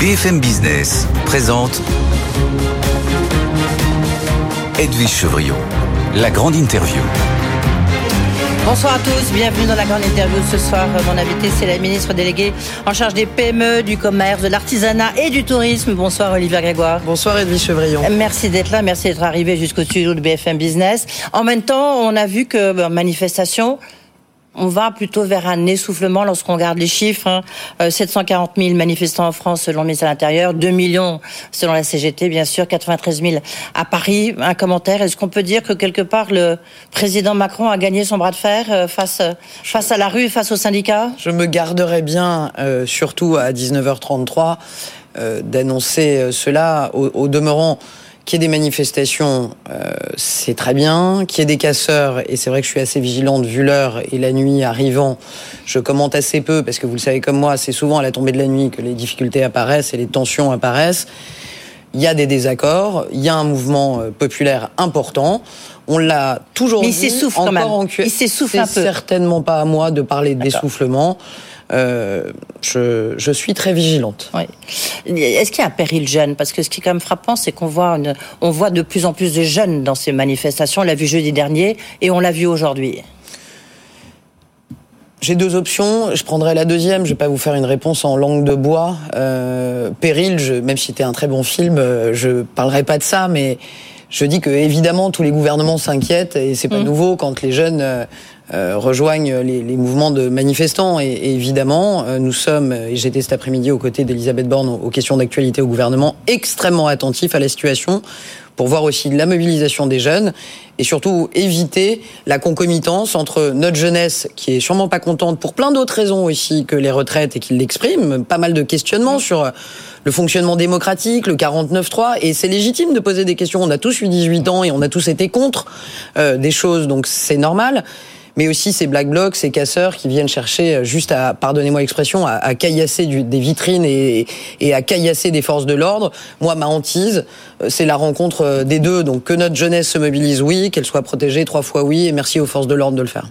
BFM Business présente Edwige Chevrillon, la grande interview. Bonsoir à tous, bienvenue dans la grande interview ce soir. Mon invité, c'est la ministre déléguée en charge des PME, du commerce, de l'artisanat et du tourisme. Bonsoir Olivier Grégoire. Bonsoir Edwige Chevrillon. Merci d'être là, merci d'être arrivé jusqu'au studio de BFM Business. En même temps, on a vu que ben, manifestation, on va plutôt vers un essoufflement lorsqu'on regarde les chiffres. 740 hein. 000 euh, manifestants en France selon le ministère de l'Intérieur, 2 millions selon la CGT, bien sûr, 93 000 à Paris. Un commentaire, est-ce qu'on peut dire que quelque part le président Macron a gagné son bras de fer euh, face, face à la rue, face aux syndicats Je me garderai bien, euh, surtout à 19h33, d'annoncer cela. au demeurant, qu'il y ait des manifestations, euh, c'est très bien. Qu'il y ait des casseurs, et c'est vrai que je suis assez vigilante vu l'heure et la nuit arrivant, je commente assez peu parce que vous le savez comme moi, c'est souvent à la tombée de la nuit que les difficultés apparaissent et les tensions apparaissent. Il y a des désaccords, il y a un mouvement euh, populaire important. On l'a toujours Mais dit. Il s'essouffle quand même. Il s'essouffle un peu. certainement pas à moi de parler d'essoufflement. Euh, je, je, suis très vigilante. Oui. Est-ce qu'il y a un péril jeune? Parce que ce qui est quand même frappant, c'est qu'on voit, une, on voit de plus en plus de jeunes dans ces manifestations. On l'a vu jeudi dernier et on l'a vu aujourd'hui. J'ai deux options. Je prendrai la deuxième. Je vais pas vous faire une réponse en langue de bois. Euh, péril, je, même si c'était un très bon film, euh, je parlerai pas de ça, mais je dis que évidemment tous les gouvernements s'inquiètent et c'est pas mmh. nouveau quand les jeunes euh, euh, rejoignent les, les, mouvements de manifestants. Et, et évidemment, euh, nous sommes, et j'étais cet après-midi aux côtés d'Elisabeth Borne aux, questions d'actualité au gouvernement, extrêmement attentifs à la situation pour voir aussi la mobilisation des jeunes et surtout éviter la concomitance entre notre jeunesse qui est sûrement pas contente pour plein d'autres raisons aussi que les retraites et qui l'exprime, pas mal de questionnements mmh. sur le fonctionnement démocratique, le 49-3, et c'est légitime de poser des questions. On a tous eu 18 ans et on a tous été contre euh, des choses, donc c'est normal mais aussi ces black blocs, ces casseurs qui viennent chercher euh, juste à, pardonnez-moi l'expression, à, à, caillasser du, des vitrines et, et, à caillasser des forces de l'ordre. Moi, ma hantise, euh, c'est la rencontre euh, des deux. Donc que notre jeunesse se mobilise, oui, qu'elle soit protégée trois fois, oui, et merci aux forces de l'ordre de le faire.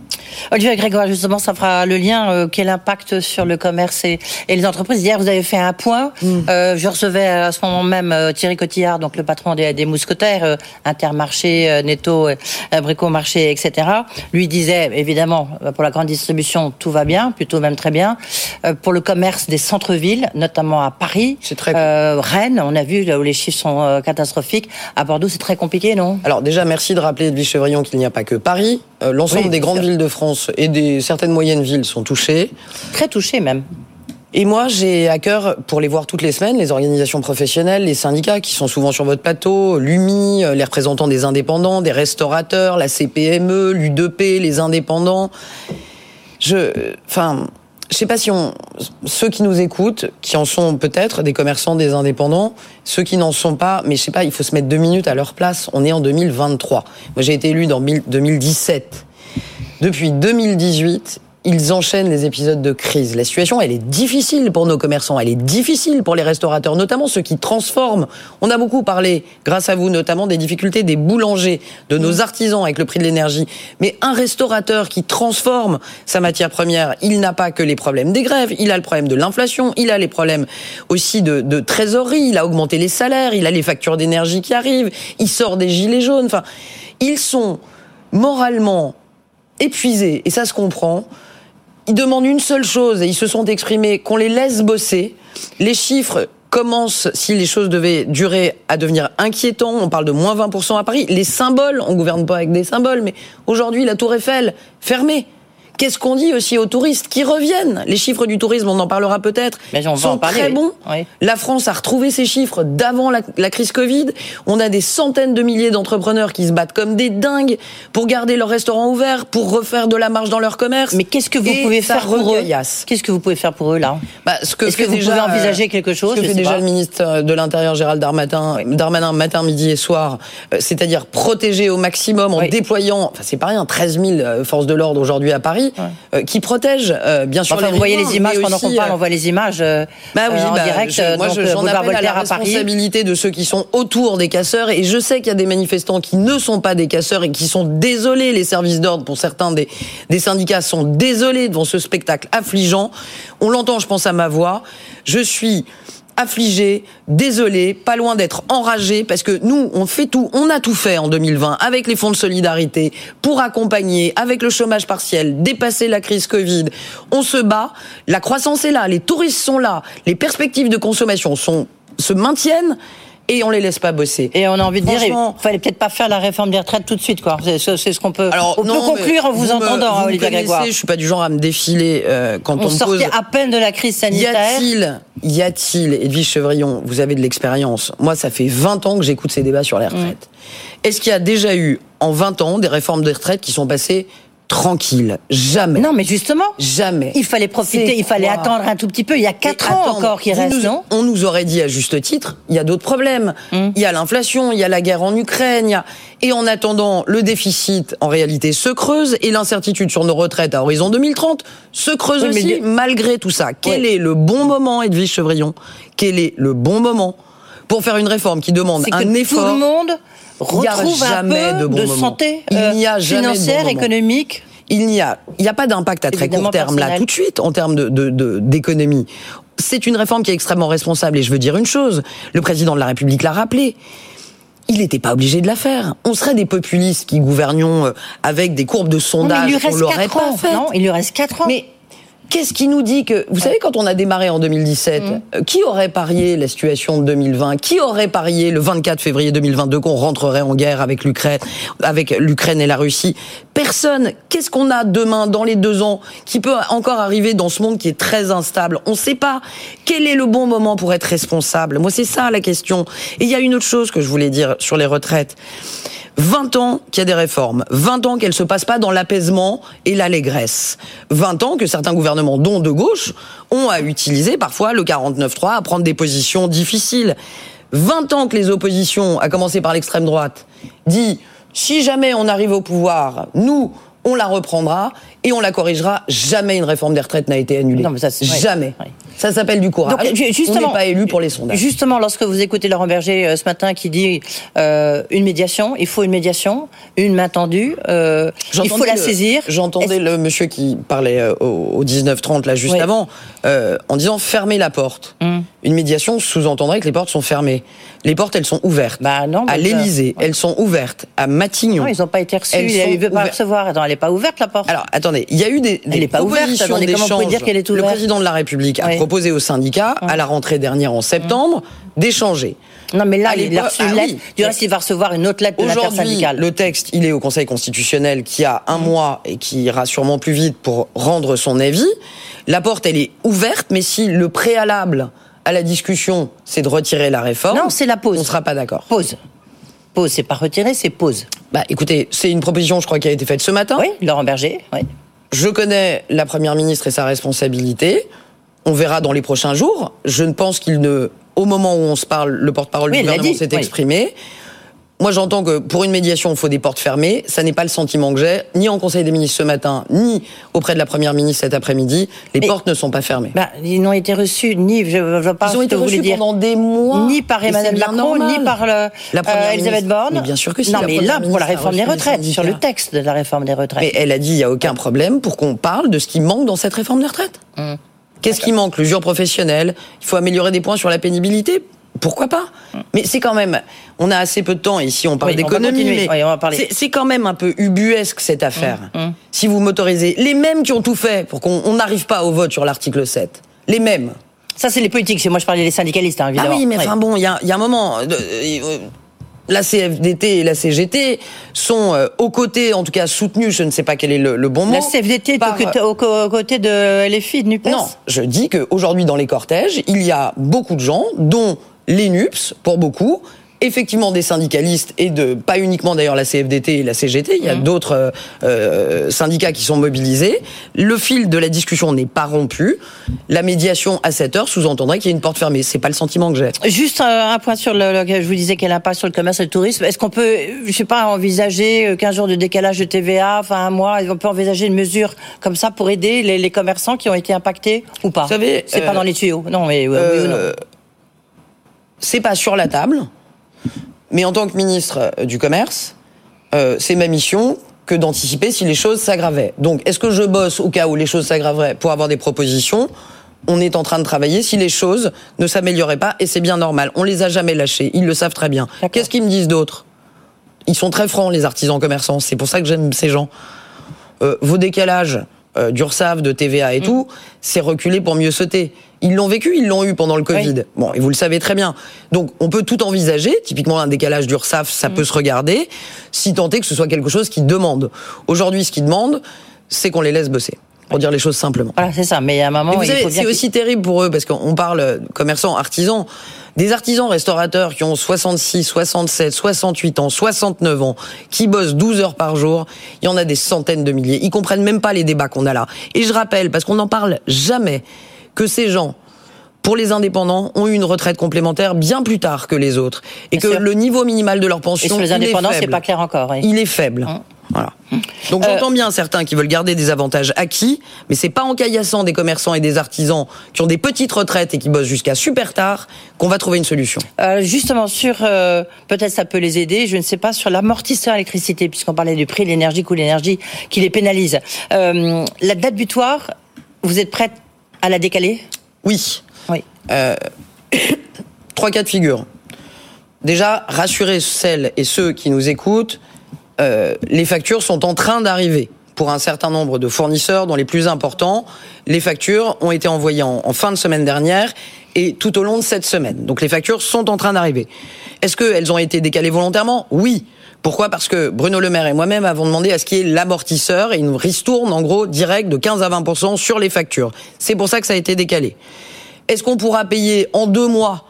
Olivier Grégoire, justement, ça fera le lien. quel impact sur le commerce et, et, les entreprises Hier, vous avez fait un point. Mm. Euh, je recevais à ce moment même Thierry Cotillard, donc le patron des, des mousquetaires, Intermarché, Netto, Bricomarché, etc. Lui disait évidemment, euh, pour la grande distribution, tout va bien, plutôt même très bien. Euh, pour le commerce des centres-villes, notamment à Paris, très... euh, Rennes, on a vu là où les chiffres sont euh, catastrophiques. À Bordeaux, c'est très compliqué, non? Alors déjà, merci de rappeler, Edwige Chevrillon, qu'il n'y a pas que Paris. L'ensemble oui, des grandes villes de France et des certaines moyennes villes sont touchées. Très touchées même. Et moi, j'ai à cœur, pour les voir toutes les semaines, les organisations professionnelles, les syndicats qui sont souvent sur votre plateau, l'UMI, les représentants des indépendants, des restaurateurs, la CPME, l'U2P, les indépendants. Je, enfin, je sais pas si on, ceux qui nous écoutent, qui en sont peut-être des commerçants, des indépendants, ceux qui n'en sont pas, mais je sais pas, il faut se mettre deux minutes à leur place. On est en 2023. Moi, j'ai été élu dans 2017. Depuis 2018, ils enchaînent les épisodes de crise. La situation, elle est difficile pour nos commerçants, elle est difficile pour les restaurateurs, notamment ceux qui transforment. On a beaucoup parlé, grâce à vous, notamment des difficultés des boulangers, de nos artisans avec le prix de l'énergie. Mais un restaurateur qui transforme sa matière première, il n'a pas que les problèmes des grèves, il a le problème de l'inflation, il a les problèmes aussi de, de trésorerie, il a augmenté les salaires, il a les factures d'énergie qui arrivent, il sort des gilets jaunes. Enfin, ils sont moralement épuisés, et ça se comprend, ils demandent une seule chose et ils se sont exprimés qu'on les laisse bosser. Les chiffres commencent, si les choses devaient durer, à devenir inquiétants. On parle de moins 20% à Paris. Les symboles, on gouverne pas avec des symboles, mais aujourd'hui, la Tour Eiffel, fermée. Qu'est-ce qu'on dit aussi aux touristes qui reviennent? Les chiffres du tourisme, on en parlera peut-être, sont parler, très bons. Oui. La France a retrouvé ses chiffres d'avant la, la, crise Covid. On a des centaines de milliers d'entrepreneurs qui se battent comme des dingues pour garder leurs restaurants ouverts, pour refaire de la marge dans leur commerce. Mais qu'est-ce que vous Et pouvez faire pour eux. Qu'est-ce que vous pouvez faire pour eux là? Bah, ce que Est-ce que vous déjà, pouvez envisager quelque chose Ce que fait déjà pas. le ministre de l'Intérieur Gérald Darmanin, Darmanin matin, midi et soir, euh, c'est-à-dire protéger au maximum en Oui. déployant, enfin c'est pas rien, 13 000 euh, forces de l'ordre aujourd'hui à Paris, euh, qui protègent euh, bien sûr Enfin, les vous voyez les images pendant qu'on parle, euh, on voit les images bah oui, en bah, direct. je- moi, j'en appelle à la à Paris. responsabilité de ceux qui sont autour des casseurs. Et je sais qu'il y a des manifestants qui ne sont pas des casseurs et qui sont désolés. Les services d'ordre, pour certains des, des syndicats, sont désolés devant ce spectacle affligeant. On l'entend, je pense, à ma voix. Je suis affligés, désolés, pas loin d'être enragés, parce que nous, on fait tout, on a tout fait en 2020 avec les fonds de solidarité pour accompagner, avec le chômage partiel, dépasser la crise Covid. On se bat, la croissance est là, les touristes sont là, les perspectives de consommation sont, se maintiennent et on les laisse pas bosser. Et on a envie de dire, il fallait peut-être pas faire la réforme des retraites tout de suite, quoi. C'est ce qu'on peut. Alors, on peut conclure en vous, entendant, me Olivier Grégoire. Je suis pas du genre à me défiler euh, quand on, on sortait pose. à peine de la crise sanitaire. Y a-t-il, y a-t-il, Edwige Chevrillon, vous avez de l'expérience. Moi, ça fait 20 ans que j'écoute ces débats sur les retraites. Est-ce qu'il y a déjà eu en 20 ans des réformes des retraites qui sont passées tranquilles Jamais. Non, mais justement. Jamais. Il fallait profiter, il fallait attendre un tout petit peu. Il y a 4 Et ans attendre, encore qui restent, non? On nous aurait dit à juste titre, il y a d'autres problèmes. Hum. Il y a l'inflation, il y a la guerre en Ukraine. il y a- Et en attendant, le déficit, en réalité, se creuse et l'incertitude sur nos retraites à horizon 2030 se creuse Oui, aussi, malgré tout ça. Quel Oui. est le bon moment, Edwige Chevrillon? Quel est le bon moment pour faire une réforme qui demande que un effort tout le monde retrouve un peu de bon de santé euh, a bon financière, économique. il n'y a, il n'y a pas d'impact à très Évidemment court terme là tout de suite en termes de, de- de- d'économie. C'est une réforme qui est extrêmement responsable et je veux dire une chose, le président de la République l'a rappelé. Il n'était pas obligé de la faire. On serait des populistes qui gouvernions euh, avec des courbes de sondage. il lui on reste l'aurait 4 pas ans. fait. Non, il lui reste 4 ans. Mais qu'est-ce qui nous dit que vous savez quand on a démarré en 2017, Mm. euh, qui aurait parié la situation de 2020 Qui aurait parié le 24 février 2022 qu'on rentrerait en guerre avec l'Ukraine, avec l'Ukraine et la Russie? Personne. Qu'est-ce qu'on a demain dans les deux ans qui peut encore arriver dans ce monde qui est très instable? On ne sait pas. Quel est le bon moment pour être responsable? Moi, c'est ça la question. Et il y a une autre chose que je voulais dire sur les retraites. 20 ans qu'il y a des réformes, 20 ans qu'elles se passent pas dans l'apaisement et l'allégresse, 20 ans que certains gouvernements, dont de gauche, ont à utiliser parfois le 49-3 à prendre des positions difficiles. 20 ans que les oppositions, à commencer par l'extrême droite, dit si jamais on arrive au pouvoir, nous, on la reprendra et on la corrigera. Jamais une réforme des retraites n'a été annulée. Non, mais ça, c'est- ouais. jamais. Ouais. Ça s'appelle du courage. Donc, ju- on justement- n'est pas élu pour les sondages. Justement, lorsque vous écoutez Laurent Berger euh, ce matin qui dit euh, une médiation, il faut une médiation, une main tendue, euh, il faut la le- saisir. J'entendais le monsieur qui parlait au, au 19-30 là juste Oui. avant, en disant fermer la porte. Hum. Une médiation sous-entendrait que les portes sont fermées. Les portes, elles sont ouvertes. Bah non, à l'Élysée, elles sont ouvertes. À Matignon. Non, ils n'ont pas été reçus. Elles Il sont ne veut pas recevoir. Attends, elle pas ouverte la porte. Alors, attendez, il y a eu des, des est pas ouverte, attendez, comment vous pouvez d'échange. dire qu'elle est Le ouverte président de la République a Oui. proposé aux syndicats, à la rentrée dernière en septembre, d'échanger. non, mais là, il a reçu ah une lettre. Du reste, il va recevoir une autre lettre de Aujourd'hui, le texte, il est au Conseil constitutionnel qui a un mois et qui ira sûrement plus vite pour rendre son avis. La porte, elle est ouverte, mais si le préalable à la discussion, c'est de retirer la réforme, Non, c'est la pause. on ne sera pas d'accord. Pause. Pause, c'est pas retiré, c'est pause. Bah, écoutez, c'est une proposition, je crois, qui a été faite ce matin. Oui, Laurent Berger. Oui. Je connais la première ministre et sa responsabilité. On verra dans les prochains jours. Je ne pense qu'il ne, au moment où on se parle, le porte-parole Oui, du gouvernement s'est oui. exprimé. Moi, j'entends que pour une médiation, il faut des portes fermées. Ça n'est pas le sentiment que j'ai, ni en Conseil des ministres ce matin, ni auprès de la Première ministre cet après-midi. Les Mais- portes ne sont pas fermées. Bah, ils n'ont été reçus ni, je ne vois pas Ils ont que été vous voulez reçus dire. pendant des mois. Ni par Emmanuel Macron, ni par le, La première euh, Elisabeth. Borne. Mais bien sûr que si, Non, la mais là, pour la réforme des retraites, sur le texte de la réforme des retraites. Mais elle a dit il n'y a aucun problème pour qu'on parle de ce qui manque dans cette réforme des retraites. Hum. Qu'est-ce qui manque? L'usure professionnelle. Il faut améliorer des points sur la pénibilité. Pourquoi pas Mais c'est quand même, on a assez peu de temps ici, on parle Oui, d'économie, mais Oui, on va parler. c'est- quand même un peu ubuesque cette affaire. hum. Si vous m'autorisez, les mêmes qui ont tout fait pour qu'on on n'arrive pas au vote sur l'article 7, les mêmes. Ça, c'est les politiques. C'est moi, je parlais des syndicalistes, hein, Ah évidemment. oui, mais enfin bon, il y a, il y a un moment. euh, euh, la CFDT et la CGT sont euh, aux côtés, en tout cas soutenues, je ne sais pas quel est le, le bon mot. La CFDT est par- aux côtés de LFI, de NUPES? Non, je dis qu'aujourd'hui dans les cortèges, il y a beaucoup de gens, dont les NUPS, pour beaucoup, effectivement des syndicalistes et de pas uniquement d'ailleurs la CFDT et la CGT, il y a Mmh. d'autres euh, euh, syndicats qui sont mobilisés. Le fil de la discussion n'est pas rompu. La médiation à 7 heures sous-entendrait qu'il y a une porte fermée. C'est pas le sentiment que j'ai. Juste euh, un point sur le, je vous disais quel impact sur le commerce et le tourisme. Est-ce qu'on peut, je sais pas, envisager euh, 15 jours de décalage de TVA, enfin un mois, on peut envisager une mesure comme ça pour aider les, les commerçants qui ont été impactés ou pas? Vous savez, c'est euh, pas dans les tuyaux. Non, mais euh, oui ou non? C'est pas sur la table, mais en tant que ministre euh, du Commerce, euh, c'est ma mission que d'anticiper si les choses s'aggravaient. Donc, est-ce que je bosse au cas où les choses s'aggraveraient pour avoir des propositions? On est en train de travailler si les choses ne s'amélioraient pas, et c'est bien normal. On les a jamais lâchés, ils le savent très bien. Qu'est-ce qu'ils me disent d'autre Ils sont très francs, les artisans commerçants. C'est pour ça que j'aime ces gens. Euh, vos décalages euh, d'URSAF, de TVA et mm. tout, c'est reculé pour mieux sauter. Ils l'ont vécu, ils l'ont eu pendant le Covid. Bon, et vous le savez très bien. Donc, on peut tout envisager. Typiquement, un décalage d'URSAF, ça mm. peut se regarder, si tant est que ce soit quelque chose qui demande. Aujourd'hui, ce qui demande, c'est qu'on les laisse bosser pour dire les choses simplement. Voilà, c'est ça. Mais il y a un moment, vous savez, c'est aussi terrible pour eux parce qu'on parle commerçants, artisans, des artisans restaurateurs qui ont 66, 67, 68 ans, 69 ans, qui bossent 12 heures par jour. Il y en a des centaines de milliers. Ils comprennent même pas les débats qu'on a là. Et je rappelle, parce qu'on n'en parle jamais, que ces gens pour les indépendants, ont eu une retraite complémentaire bien plus tard que les autres. Et que le niveau minimal de leur pension. Et sur les indépendants, c'est pas clair encore. Il est faible. Hum. Voilà. Donc j'entends bien certains qui veulent garder des avantages acquis, mais c'est pas en caillassant des commerçants et des artisans qui ont des petites retraites et qui bossent jusqu'à super tard qu'on va trouver une solution. Euh, justement sur, euh, peut-être ça peut les aider, je ne sais pas sur l'amortisseur électricité, puisqu'on parlait du prix de l'énergie, coût l'énergie qui les pénalise. Euh, la date butoir, vous êtes prête à la décaler? Oui. Oui. Euh, trois cas de figure. Déjà, rassurer celles et ceux qui nous écoutent euh, les factures sont en train d'arriver pour un certain nombre de fournisseurs, dont les plus importants. Les factures ont été envoyées en, fin de semaine dernière et tout au long de cette semaine. Donc les factures sont en train d'arriver. Est-ce qu'elles ont été décalées volontairement? Oui. Pourquoi? Parce que Bruno Le Maire et moi-même avons demandé à ce qu'il y ait l'amortisseur et une ristourne en gros direct de 15 à 20% sur les factures. C'est pour ça que ça a été décalé. Est-ce qu'on pourra payer en deux mois,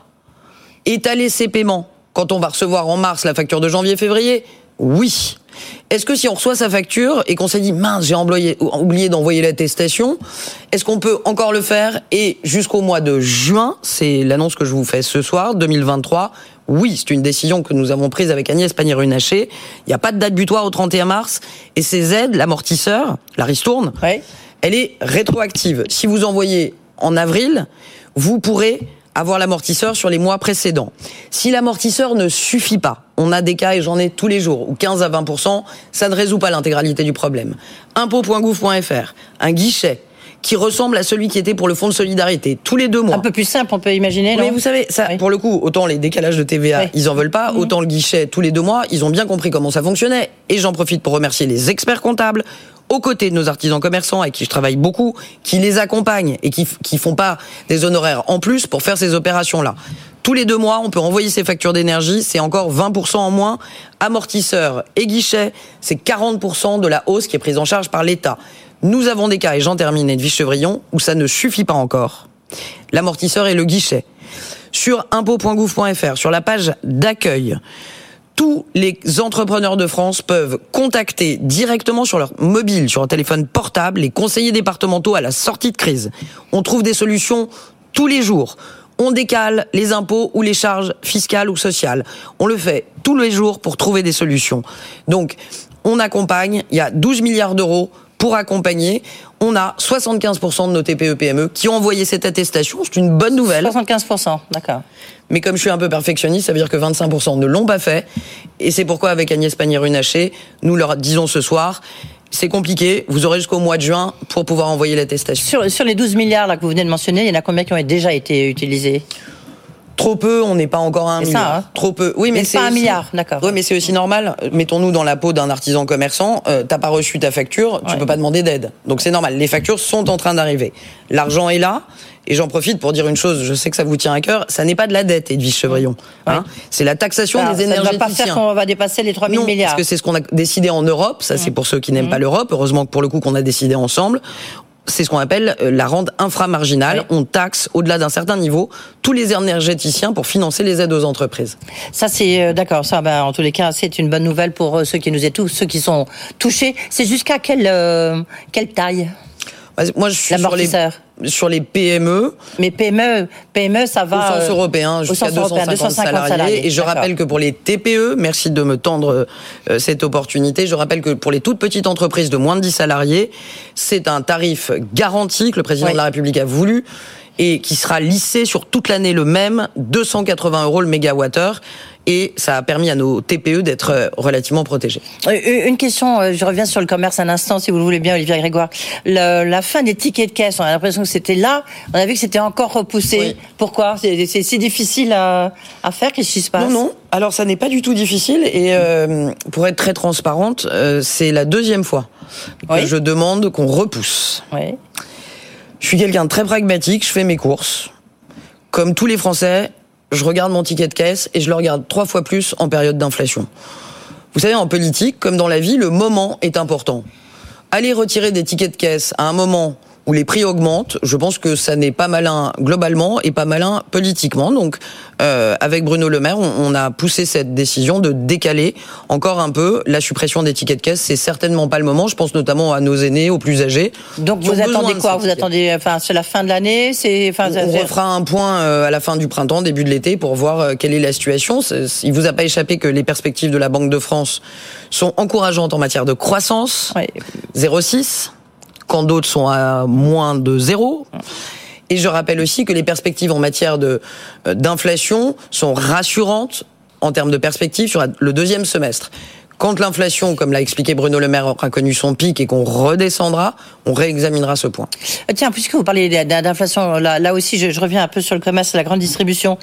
étaler ces paiements quand on va recevoir en mars la facture de janvier-février? Oui. Est-ce que si on reçoit sa facture et qu'on s'est dit mince j'ai oublié d'envoyer l'attestation, est-ce qu'on peut encore le faire et jusqu'au mois de juin, c'est l'annonce que je vous fais ce soir, 2023, oui, c'est une décision que nous avons prise avec Agnès Pannier-Runacher. Il n'y a pas de date butoir au 31 mars et ces aides, l'amortisseur, la ristourne, elle est rétroactive. Si vous envoyez en avril, vous pourrez avoir l'amortisseur sur les mois précédents. Si l'amortisseur ne suffit pas, on a des cas, et j'en ai tous les jours, où 15 à 20%, ça ne résout pas l'intégralité du problème. Impôt.gouv.fr, un guichet qui ressemble à celui qui était pour le fonds de solidarité tous les deux mois. Un peu plus simple, on peut imaginer. Mais vous savez, ça, pour le coup, autant les décalages de TVA, ils en veulent pas, mhm. autant le guichet tous les deux mois, ils ont bien compris comment ça fonctionnait. Et j'en profite pour remercier les experts comptables aux côtés de nos artisans commerçants avec qui je travaille beaucoup, qui les accompagnent et qui qui font pas des honoraires en plus pour faire ces opérations-là. Tous les deux mois, on peut envoyer ses factures d'énergie, c'est encore 20% en moins. Amortisseurs et guichets, c'est 40% de la hausse qui est prise en charge par l'État. Nous avons des cas, et j'en termine, de Chevrillon, où ça ne suffit pas encore. L'amortisseur et le guichet. Sur impôt.gouv.fr, sur la page d'accueil, tous les entrepreneurs de France peuvent contacter directement sur leur mobile, sur un téléphone portable, les conseillers départementaux à la sortie de crise. On trouve des solutions tous les jours. On décale les impôts ou les charges fiscales ou sociales. On le fait tous les jours pour trouver des solutions. Donc, on accompagne. Il y a 12 milliards d'euros pour accompagner. On a 75% de nos TPE-PME e qui ont envoyé cette attestation. C'est une bonne nouvelle. 75%, d'accord. Mais comme je suis un peu perfectionniste, ça veut dire que 25% ne l'ont pas fait. Et c'est pourquoi, avec Agnès Pannier-Runacher, nous leur disons ce soir, c'est compliqué. Vous aurez jusqu'au mois de juin pour pouvoir envoyer l'attestation. Sur, sur les 12 milliards là, que vous venez de mentionner, il y en a combien qui ont déjà été utilisés? Trop peu, on n'est pas encore à un milliard. Ça, hein. Trop peu. Oui, mais, c'est pas un milliard, d'accord. Oui, mais c'est aussi normal. Mettons-nous dans la peau d'un artisan commerçant. Euh, T'as pas reçu ta facture, tu peux pas demander d'aide. Donc c'est normal. Les factures sont en train d'arriver. L'argent est là. Et j'en profite pour dire une chose, je sais que ça vous tient à cœur, ça n'est pas de la dette, Edwige Chevrillon. Hein c'est la taxation des énergéticiens. Ça ne va pas faire qu'on va dépasser les 3 000 milliards. parce que c'est ce qu'on a décidé en Europe, ça c'est pour ceux qui n'aiment pas l'Europe, heureusement que pour le coup qu'on a décidé ensemble c'est ce qu'on appelle euh, la rente inframarginale. On taxe au-delà d'un certain niveau tous les énergéticiens pour financer les aides aux entreprises. Ça, c'est euh, d'accord. Ça, ben, en tous les cas, c'est une bonne nouvelle pour euh, ceux qui nous tous, ceux qui sont touchés. C'est jusqu'à quelle quelle taille? Moi, je suis sur les sur les PME. Mais PME, PME, ça va. Au sens européen, jusqu'à 250, salariés. Et je rappelle que pour les TPE, merci de me tendre euh, cette opportunité, je rappelle que pour les toutes petites entreprises de moins de 10 salariés, c'est un tarif garanti que le président de la République a voulu et qui sera lissé sur toute l'année le même, 280 euros le mégawattheure. Et ça a permis à nos TPE d'être euh, relativement protégés. Une question, je reviens sur le commerce un instant, si vous le voulez bien, Olivier Grégoire. la fin des tickets de caisse, on a l'impression que c'était là, on a vu que c'était encore repoussé. Pourquoi? C'est si difficile à, à faire Qu'est-ce qui se passe? Non, non. Alors ça n'est pas du tout difficile et pour être très transparente, c'est la deuxième fois que je demande qu'on repousse. Oui. Je suis quelqu'un de très pragmatique, je fais mes courses. Comme tous les Français, je regarde mon ticket de caisse et je le regarde trois fois plus en période d'inflation. Vous savez, en politique, comme dans la vie, le moment est important. Aller retirer des tickets de caisse à un moment où les prix augmentent, je pense que ça n'est pas malin globalement et pas malin politiquement. Donc, euh, avec Bruno Le Maire, on, a poussé cette décision de décaler encore un peu la suppression des tickets de caisse. C'est certainement pas le moment. Je pense notamment à nos aînés, aux plus âgés. Donc, vous attendez quoi Vous attendez, enfin, c'est la fin de l'année C'est, enfin, on, refera un point euh, à la fin du printemps, début de l'été, pour voir euh, quelle est la situation. Il vous a pas échappé que les perspectives de la Banque de France sont encourageantes en matière de croissance. Oui. 0,6 quand d'autres sont à moins de zéro. Et je rappelle aussi que les perspectives en matière euh, d'inflation sont rassurantes en termes de perspectives sur le deuxième semestre. Quand l'inflation, comme l'a expliqué Bruno Le Maire, aura connu son pic et qu'on redescendra, on réexaminera ce point. Euh, tiens, puisque vous parlez d'inflation, là, là aussi, je, je, reviens un peu sur le commerce et la grande distribution.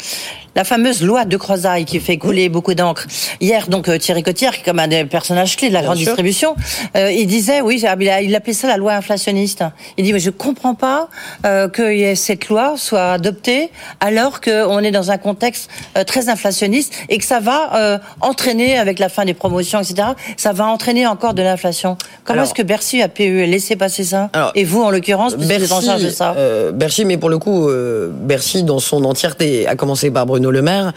La fameuse loi de Crozaille qui fait couler beaucoup d'encre. Hier, donc euh, Thierry Cotillard, qui est comme un des personnages clés de la grande distribution, euh, il disait, oui, il appelait ça la loi inflationniste. Il dit, mais je comprends pas euh, que cette loi soit adoptée alors qu'on est dans un contexte euh, très inflationniste et que ça va entraîner avec la fin des promotions ça va entraîner encore de l'inflation. Comment est-ce que Bercy a pu laisser passer ça Et vous, en l'occurrence, Bercy, êtes en charge de ça? euh, Bercy, mais pour le coup, euh, Bercy, dans son entièreté, a commencé par Bruno Le Maire,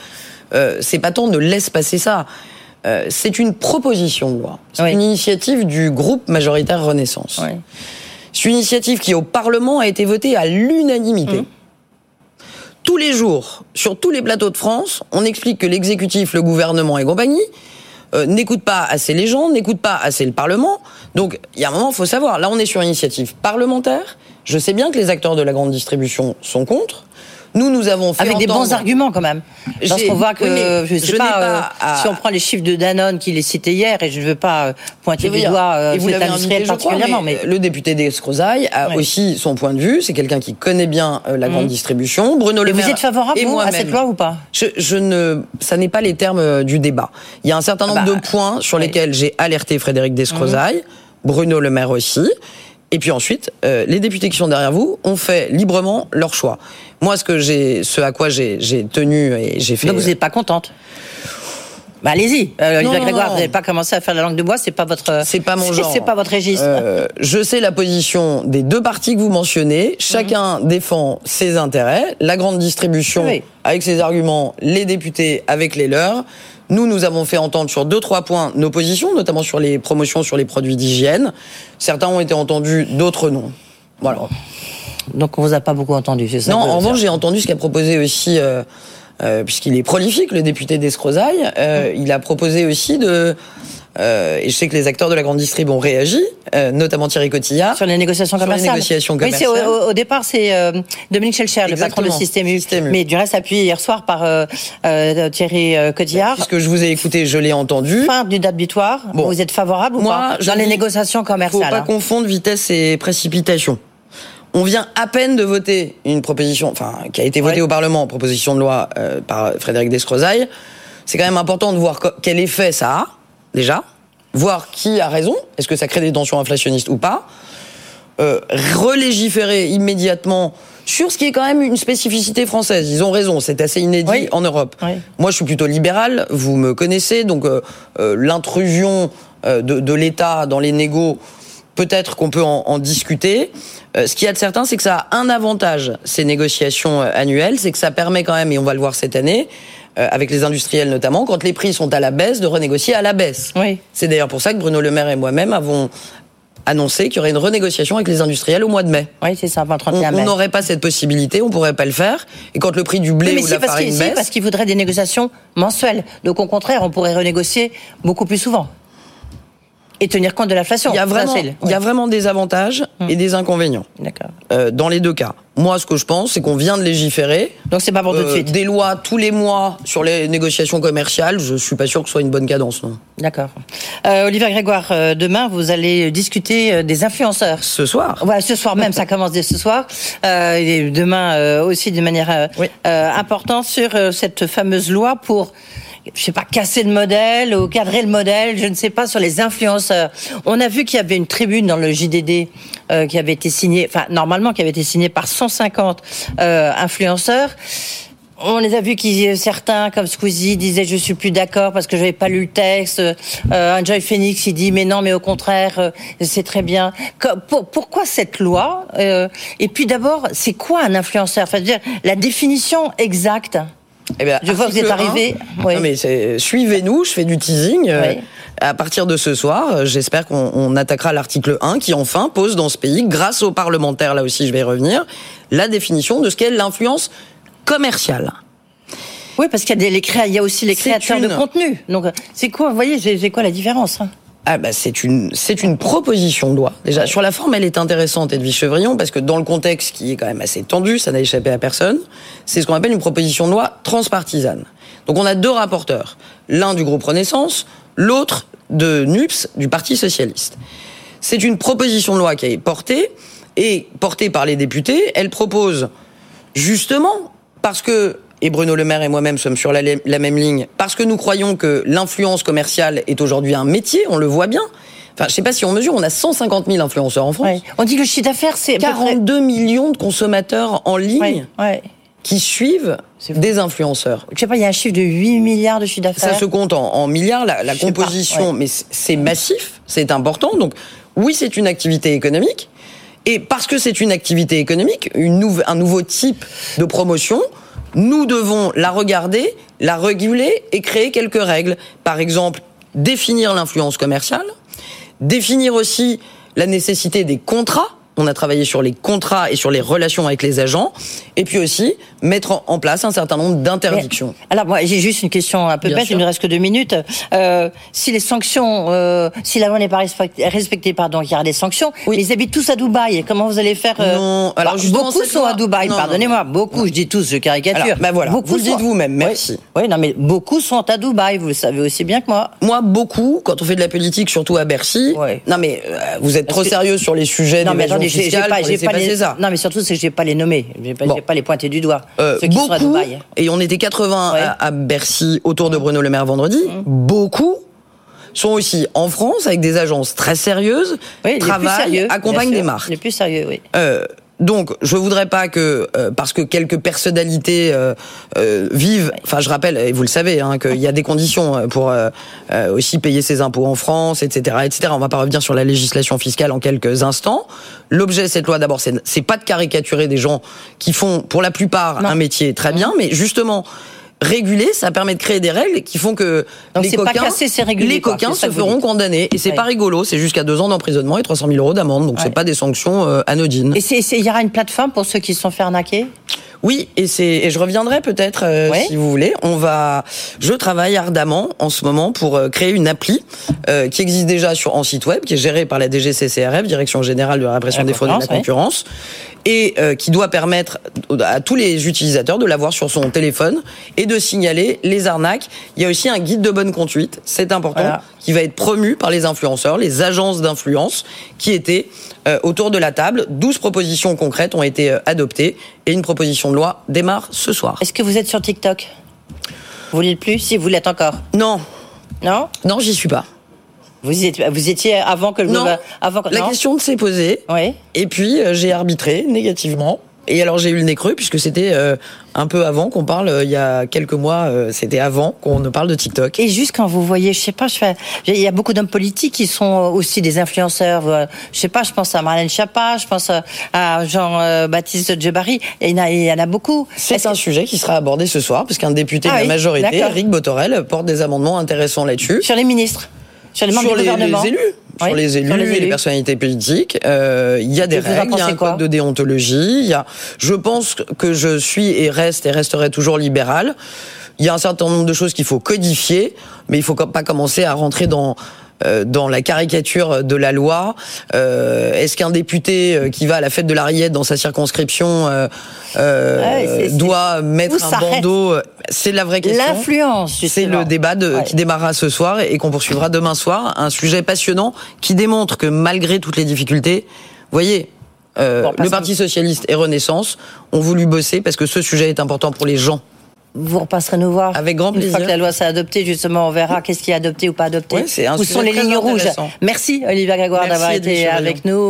euh, c'est pas tant de laisse passer ça. c'est une proposition de loi. C'est une initiative du groupe majoritaire Renaissance. C'est une initiative qui, au Parlement, a été votée à l'unanimité. Mmh. Tous les jours, sur tous les plateaux de France, on explique que l'exécutif, le gouvernement et compagnie euh, n'écoute pas assez les gens, n'écoute pas assez le Parlement. Donc, il y a un moment, il faut savoir. Là, on est sur initiative parlementaire. Je sais bien que les acteurs de la grande distribution sont contre. Nous, nous avons fait avec des bons arguments quand même. Parce qu'on voit que je sais pas, euh, si on prend les chiffres de Danone qu'il est cité hier, et je ne veux pas euh, pointer du doigt euh, vous cet industriel particulièrement, mais, le député d'Escrozaille a aussi son point de vue. C'est quelqu'un qui connaît bien la grande mmh. distribution. Bruno Le Maire. Vous êtes favorable vous, à cette loi ou pas? Je, je, ne, ça n'est pas les termes du débat. Il y a un certain nombre bah, de points sur lesquels j'ai alerté Frédéric Descrozaille, mmh. Bruno Le Maire aussi. Et puis ensuite, euh, les députés qui sont derrière vous ont fait librement leur choix. Moi, ce que j'ai, ce à quoi j'ai tenu et j'ai fait. Donc vous n'êtes pas contente? Bah allez-y, euh, Olivier Grégoire, vous n'avez pas commencé à faire la langue de bois, c'est pas votre, c'est pas mon genre, c'est pas votre registre. Euh, je sais la position des deux partis que vous mentionnez. Chacun mhm. défend ses intérêts. La grande distribution avec ses arguments, les députés avec les leurs. Nous, nous avons fait entendre sur deux, trois points nos positions, notamment sur les promotions sur les produits d'hygiène. Certains ont été entendus, d'autres non. Voilà. Donc on vous a pas beaucoup entendu, c'est ça Non, en revanche, j'ai entendu ce qu'a proposé aussi, euh, euh, puisqu'il est prolifique, le député d'Escrozaille. Euh, il a proposé aussi de euh, et je sais que les acteurs de la grande distrib ont réagi, euh, notamment Thierry Cotillard. Sur les négociations commerciales. Sur les négociations commerciales. Oui, au, au, départ, c'est euh, Dominique Schelcher, le patron du Système U. Mais du reste, appuyé hier soir par Thierry Cotillard. Puisque je vous ai écouté, je l'ai entendu. Fin du date butoir. Bon. Vous êtes favorable ou Moi, pas dans les négociations commerciales Faut pas confondre vitesse et précipitation. On vient à peine de voter une proposition, enfin, qui a été votée au Parlement, proposition de loi par Frédéric Descrozaille. C'est quand même important de voir quel effet ça a déjà, voir qui a raison, est-ce que ça crée des tensions inflationnistes ou pas, euh, relégiférer immédiatement sur ce qui est quand même une spécificité française. Ils ont raison, c'est assez inédit en Europe. Moi, je suis plutôt libéral, vous me connaissez, donc euh, euh, l'intrusion de, de l'État dans les négos, peut-être qu'on peut en, en discuter. ce qui y a de certain, c'est que ça a un avantage, ces négociations annuelles, c'est que ça permet quand même, et on va le voir cette année, euh, avec les industriels notamment, quand les prix sont à la baisse, de renégocier à la baisse. Oui. C'est d'ailleurs pour ça que Bruno Le Maire et moi-même avons annoncé qu'il y aurait une renégociation avec les industriels au mois de mai. Oui, c'est ça, 31 mai. On n'aurait pas cette possibilité, on pourrait pas le faire. Et quand le prix du blé ou de la farine baisse... parce qu'il voudrait des négociations mensuelles. Donc au contraire, on pourrait renégocier beaucoup plus souvent. Et tenir compte de l'inflation. Il y a vraiment, il y a vraiment des avantages et des inconvénients D'accord. euh, dans les deux cas. Moi, ce que je pense, c'est qu'on vient de légiférer. Donc c'est pas pour tout de Euh, suite. Des lois tous les mois sur les négociations commerciales, je suis pas sûr que ce soit une bonne cadence, non. D'accord. Euh, Olivier Grégoire, euh, demain vous allez discuter euh, des influenceurs. Ce soir. Voilà, ce soir même, ça commence dès ce soir. Euh, et demain euh, aussi de manière euh, Oui. importante sur cette fameuse loi pour je sais pas, casser le modèle ou cadrer le modèle, je ne sais pas, sur les influenceurs. On a vu qu'il y avait une tribune dans le JDD euh, qui avait été signée, enfin, normalement, qui avait été signée par 150 euh, influenceurs. On les a vus qui certains comme Squeezie disaient je suis plus d'accord parce que j'avais pas lu le texte. Euh, Enjoy Phoenix il dit mais non mais au contraire euh, c'est très bien. Pourquoi cette loi Euh, Et puis d'abord c'est quoi un influenceur? Enfin, je dire la définition exacte. Eh bien, Je vois que vous êtes arrivé. 1. Oui. Non, mais c'est- suivez-nous, je fais du teasing. euh, Oui. À partir de ce soir, euh, j'espère qu'on on attaquera l'article 1 qui enfin pose dans ce pays, grâce aux parlementaires, là aussi je vais y revenir, la définition de ce qu'est l'influence commerciale. Oui parce qu'il y a des les créa- il y a aussi les créateurs de contenu. Donc c'est quoi Vous voyez c'est quoi la différence hein? Ah bah c'est une c'est une proposition de loi. Déjà sur la forme, elle est intéressante Edwige Chevrillon parce que dans le contexte qui est quand même assez tendu, ça n'a échappé à personne, c'est ce qu'on appelle une proposition de loi transpartisane. Donc on a deux rapporteurs, l'un du groupe Renaissance, l'autre de NUPS du Parti socialiste. C'est une proposition de loi qui est portée et portée par les députés, elle propose justement parce que et Bruno Le Maire et moi-même sommes sur la, la même ligne, parce que nous croyons que l'influence commerciale est aujourd'hui un métier, on le voit bien. Enfin, je sais pas si on mesure, on a 150 000 influenceurs en France, Ouais. On dit que le chiffre d'affaires c'est à peu près- 42 millions de consommateurs en ligne Ouais, ouais. qui suivent des influenceurs. Je sais pas, il y a un chiffre de 8 milliards de chiffre d'affaires. Ça se compte en, en milliards, la, pas, composition, mais c'est- massif, c'est important. Donc oui, c'est une activité économique. Et parce que c'est une activité économique, une un nouveau type de promotion, nous devons la regarder, la réguler et créer quelques règles. Par exemple, définir l'influence commerciale, définir aussi la nécessité des contrats. On a travaillé sur les contrats et sur les relations avec les agents, et puis aussi mettre en- place un certain nombre d'interdictions. Alors moi j'ai juste une question un peu bête, il ne reste que deux minutes. Euh, si les sanctions, euh, si la loi n'est pas respectée, respectée, pardon, il y aura des sanctions. Oui. Mais ils habitent tous à Dubaï. Comment vous allez faire euh, Non, alors bah, beaucoup sont loi- à Dubaï. Pardonnez-moi, beaucoup. Je dis tous, je caricature. Alors, bah voilà, beaucoup vous le dites sont- vous-même, merci. Oui, non, mais beaucoup sont à Dubaï. Vous le savez aussi bien que moi. Moi, beaucoup, quand on fait de la politique, surtout à Bercy. Non, mais vous êtes trop que- sérieux sur les sujets Non, mais attendez, fiscale pas, pour pas les. ça. Non, mais surtout c'est que j'ai pas les nommés. J'ai pas, Bon. j'ai pas les pointés du doigt. Euh, ceux qui sont à beaucoup, Dubaï. et on était 80 Ouais. à, à Bercy autour de Bruno Le Maire vendredi, beaucoup sont aussi en France avec des agences très sérieuses, Oui, travaillent, accompagnent des marques. Les plus sérieux, oui. Euh, donc, je voudrais pas que euh, parce que quelques personnalités euh, euh, vivent. Enfin, je rappelle, et vous le savez, hein, qu'il y a des conditions euh, pour euh, euh, aussi payer ses impôts en France, etc., etc. On va pas revenir sur la législation fiscale en quelques instants. L'objet de cette loi, d'abord, c'est c'est pas de caricaturer des gens qui font, pour la plupart, Non. un métier très bien, mais justement. Réguler, ça permet de créer des règles qui font que Donc les coquins, casser, les se feront condamner. Et c'est Ouais. pas rigolo, c'est jusqu'à deux ans d'emprisonnement et 300 000 euros d'amende. Donc Ouais. c'est pas des sanctions euh, anodines. Et il y aura une plateforme pour ceux qui se sont fait arnaquer? Oui, et c'est et je reviendrai peut-être euh, Ouais. si vous voulez. On va, je travaille ardemment en ce moment pour euh, créer une appli euh, qui existe déjà sur en site web, qui est gérée par la DGCCRF, Direction générale de la répression La des fraudes et de la concurrence, et euh, qui doit permettre à tous les utilisateurs de l'avoir sur son téléphone et de signaler les arnaques. Il y a aussi un guide de bonne conduite, c'est important, Voilà. qui va être promu par les influenceurs, les agences d'influence qui étaient autour de la table. 12 propositions concrètes ont été adoptées et une proposition de loi démarre ce soir. Est-ce que vous êtes sur TikTok? Vous l'êtes plus Si, vous l'êtes encore? Non, Non? Non, j'y suis pas. vous étiez, vous étiez avant que le Non, avant que la non? question s'est posée Oui. et puis euh, j'ai arbitré négativement. Et alors j'ai eu le nez creux puisque c'était euh, un peu avant qu'on parle, euh, il y a quelques mois, euh, c'était avant qu'on ne parle de TikTok. Et juste quand vous voyez, je sais pas, je fais, il y a beaucoup d'hommes politiques qui sont aussi des influenceurs. Je sais pas, je pense à Marlène Schiappa, je pense à- Jean-Baptiste Djebari. Il y en a, il y en a beaucoup. C'est un que- sujet qui sera abordé ce soir, parce qu'un député Ah de la oui, majorité. Eric Botorel, porte des amendements intéressants là-dessus. Sur les ministres, sur les sur élus, Oui, sur les élus sur les et les personnalités politiques. Euh, Il y a des règles, il y a un code de déontologie. Il y a, je pense que je suis et reste et resterai toujours libéral. Il y a un certain nombre de choses qu'il faut codifier, mais il faut pas commencer à rentrer dans dans la caricature de la loi. Euh, Est-ce qu'un député euh, qui va à la fête de la Riette dans sa circonscription euh, euh, Ouais, c'est- doit c'est- mettre où un bandeau C'est la vraie question. L'influence, C'est le débat de, Ouais. qui démarrera ce soir et qu'on poursuivra demain soir. Un sujet passionnant qui démontre que malgré toutes les difficultés, voyez, euh, Bon, le Parti socialiste et Renaissance ont voulu bosser parce que ce sujet est important pour les gens. Vous repasserez nous voir. Avec grand Une fois plaisir. que la loi sera adoptée, justement, on verra qu'est-ce qui est adopté ou pas adopté. Ouais, c'est un Où sont les lignes rouges. Merci, Olivia Grégoire, d'avoir été avec nous.